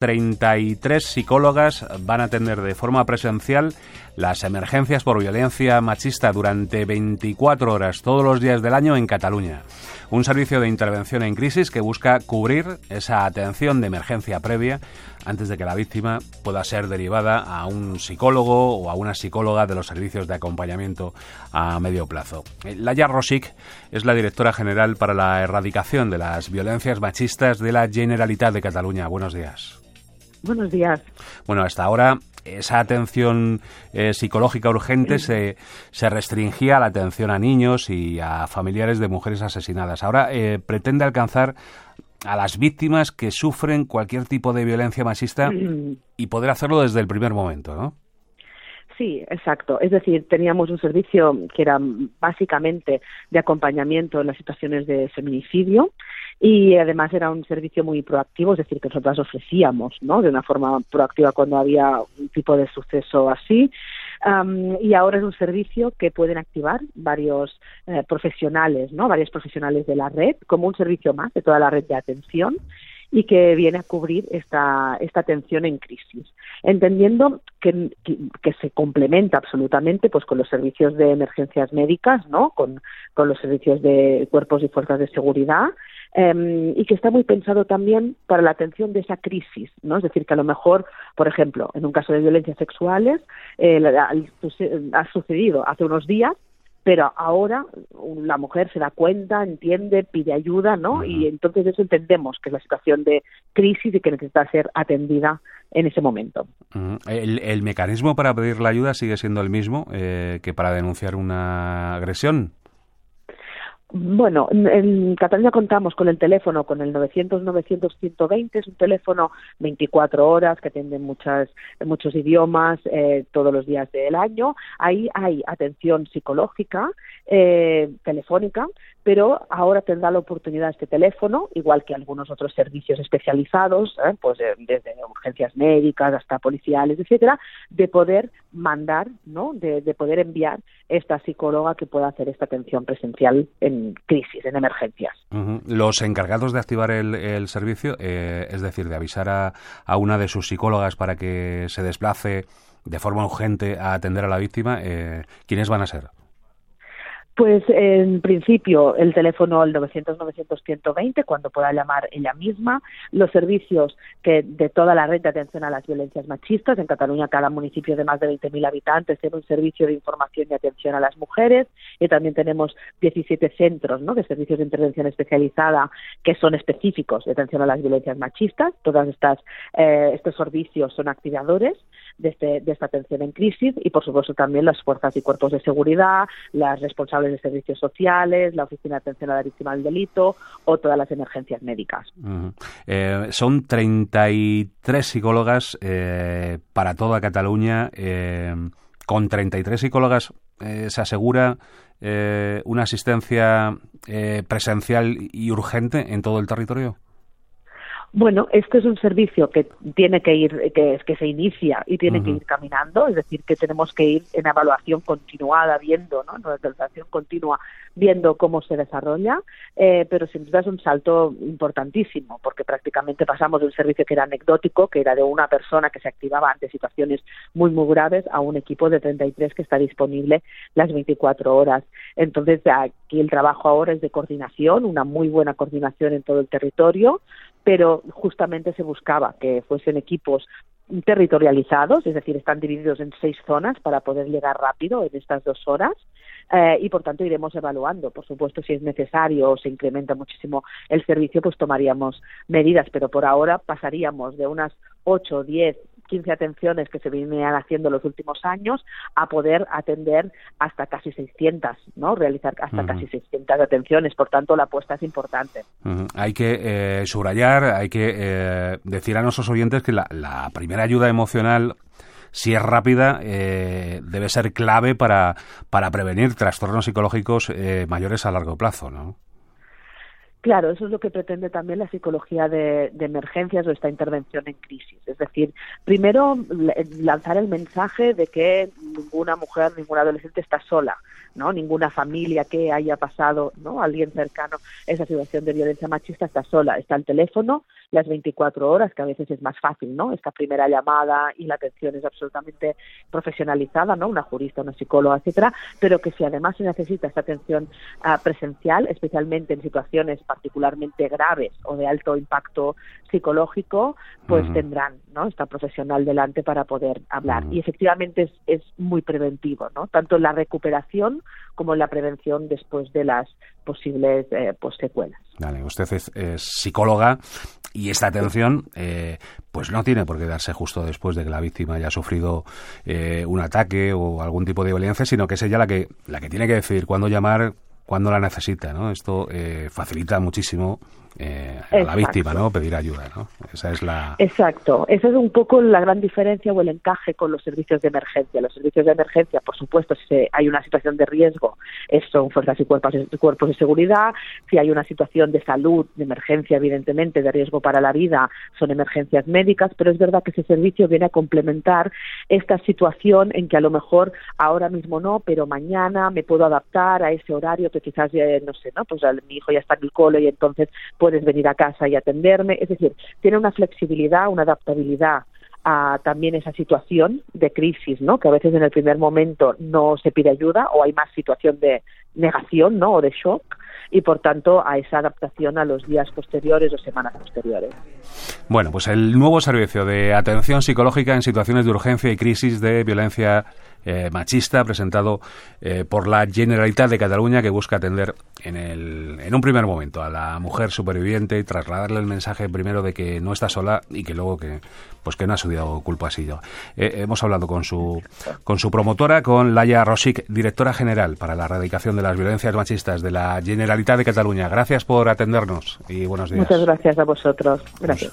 33 psicólogas van a atender de forma presencial las emergencias por violencia machista durante 24 horas todos los días del año en Cataluña. Un servicio de intervención en crisis que busca cubrir esa atención de emergencia previa antes de que la víctima pueda ser derivada a un psicólogo o a una psicóloga de los servicios de acompañamiento a medio plazo. Laia Rosic es la directora general para la erradicación de las violencias machistas de la Generalitat de Cataluña. Buenos días. Buenos días. Bueno, hasta ahora esa atención eh, psicológica urgente se, se, restringía a la atención a niños y a familiares de mujeres asesinadas. Ahora eh, pretende alcanzar a las víctimas que sufren cualquier tipo de violencia machista y poder hacerlo desde el primer momento, ¿no? Sí, exacto. Es decir, teníamos un servicio que era básicamente de acompañamiento en las situaciones de feminicidio y además era un servicio muy proactivo, es decir, que nosotros ofrecíamos, ¿no? De una forma proactiva cuando había un tipo de suceso así. y ahora es un servicio que pueden activar varios eh, profesionales, ¿no? Varios profesionales de la red, como un servicio más de toda la red de atención y que viene a cubrir esta, esta atención en crisis, entendiendo que, que, se complementa absolutamente pues con los servicios de emergencias médicas, ¿no? con, con los servicios de cuerpos y fuerzas de seguridad Em, y que está muy pensado también para la atención de esa crisis, ¿no? Es decir, que a lo mejor, por ejemplo, en un caso de violencias sexuales, eh, ha sucedido hace unos días pero ahora la mujer se da cuenta, entiende, pide ayuda, ¿no? Y entonces eso entendemos que es la situación de crisis y que necesita ser atendida en ese momento. ¿El, mecanismo para pedir la ayuda sigue siendo el mismo eh, que para denunciar una agresión? Bueno, en, Cataluña contamos con el teléfono, con el 900-900-120, es un teléfono 24 horas que atiende muchas, muchos idiomas eh, todos los días del año. Ahí hay atención psicológica, eh, telefónica, pero ahora tendrá la oportunidad este teléfono, igual que algunos otros servicios especializados, ¿eh? pues desde urgencias médicas hasta policiales, etcétera, de poder mandar, ¿no? De, poder enviar esta psicóloga que pueda hacer esta atención presencial en crisis, en emergencias. Los encargados de activar el, servicio, eh, es decir, de avisar a, a una de sus psicólogas para que se desplace de forma urgente a atender a la víctima, eh, ¿quiénes van a ser? Pues en principio el teléfono al 900-900-120 cuando pueda llamar ella misma, los servicios que de toda la red de atención a las violencias machistas, en Cataluña cada municipio de más de 20.000 habitantes tiene un servicio de información y atención a las mujeres. Y también tenemos 17 centros de servicios de intervención especializada que son específicos de atención a las violencias machistas. Todos eh, estos servicios son activadores este, de, esta atención en crisis y, por supuesto, también las fuerzas y cuerpos de seguridad, las responsables de servicios sociales, la Oficina de Atención a la Víctima del Delito o todas las emergencias médicas. Eh, son 33 psicólogas eh, para toda Cataluña. Eh, con 33 psicólogas se asegura una asistencia presencial y urgente en todo el territorio. Bueno, este es un servicio que tiene que ir, que, que se inicia y tiene que ir caminando, es decir, que tenemos que ir en evaluación continuada, viendo, ¿no? En evaluación continua, viendo cómo se desarrolla, eh, pero sin duda es un salto importantísimo, porque prácticamente pasamos de un servicio que era anecdótico, que era de una persona que se activaba ante situaciones muy, muy graves, a un equipo de 33 que está disponible las 24 horas. Entonces, aquí el trabajo ahora es de coordinación, una muy buena coordinación en todo el territorio, pero justamente se buscaba que fuesen equipos territorializados, es decir, están divididos en seis zonas para poder llegar rápido en estas dos horas. Eh, y por tanto iremos evaluando. Por supuesto, si es necesario o se incrementa muchísimo el servicio, pues tomaríamos medidas, pero por ahora pasaríamos de unas ocho, diez 15 atenciones que se venían haciendo los últimos años a poder atender hasta casi 600, ¿no? Realizar hasta casi 600 atenciones. Por tanto, la apuesta es importante. Hay que eh, subrayar, hay que eh, decir a nuestros oyentes que la, primera ayuda emocional si es rápida, eh, debe ser clave para, para prevenir trastornos psicológicos mayores a largo plazo, ¿no? Claro, eso es lo que pretende también la psicología de, emergencias o esta intervención en crisis. Es decir, primero lanzar el mensaje de que ninguna mujer, ninguna adolescente está sola, ¿no? Ninguna familia que haya pasado, ¿no? Alguien cercano esa situación de violencia machista está sola, está al teléfono las 24 horas, que a veces es más fácil, ¿no? Esta primera llamada y la atención es absolutamente profesionalizada, ¿no? Una jurista, una psicóloga, etcétera, pero que si además se necesita esta atención uh, presencial, especialmente en situaciones particularmente graves o de alto impacto psicológico, pues uh -huh. tendrán, ¿no? Esta profesional delante para poder hablar. Uh -huh. Y efectivamente es, es muy preventivo, ¿no? Tanto en la recuperación como en la prevención después de las posibles eh, pues, secuelas. Vale, usted es, es, psicóloga y esta atención eh, pues no tiene por qué darse justo después de que la víctima haya sufrido eh, un ataque o algún tipo de violencia, sino que es ella la que, la que tiene que decidir cuándo llamar, cuándo la necesita, ¿no? Esto eh, facilita muchísimo eh, a la víctima, ¿no? Pedir ayuda, ¿no? Esa es la... Exacto. Esa es un poco la gran diferencia o el encaje con los servicios de emergencia. Los servicios de emergencia, por supuesto, si hay una situación de riesgo, son fuerzas y cuerpos, cuerpos de seguridad. Si hay una situación de salud, de emergencia, evidentemente, de riesgo para la vida, son emergencias médicas, pero es verdad que ese servicio viene a complementar esta situación en que a lo mejor ahora mismo no, pero mañana me puedo adaptar a ese horario que quizás, ya, no sé, ¿no? Pues mi hijo ya está en el cole y entonces puedes venir a casa y atenderme. Es decir, tiene una flexibilidad, una adaptabilidad a también esa situación de crisis, ¿no? Que a veces en el primer momento no se pide ayuda o hay más situación de negación, ¿no? O de shock y por tanto a esa adaptación a los días posteriores o semanas posteriores. Bueno, pues el nuevo servicio de atención psicológica en situaciones de urgencia y crisis de violencia eh, machista presentado eh, por la Generalitat de Cataluña que busca atender en, el, en un primer momento a la mujer superviviente y trasladarle el mensaje primero de que no está sola y que luego que pues que no ha subido culpa yo. Eh, hemos hablado con su con su promotora, con Laia Rosic, directora general para la erradicación de las violencias machistas de la Generalitat de Cataluña. Gracias por atendernos y buenos días. Muchas gracias a vosotros. Gracias.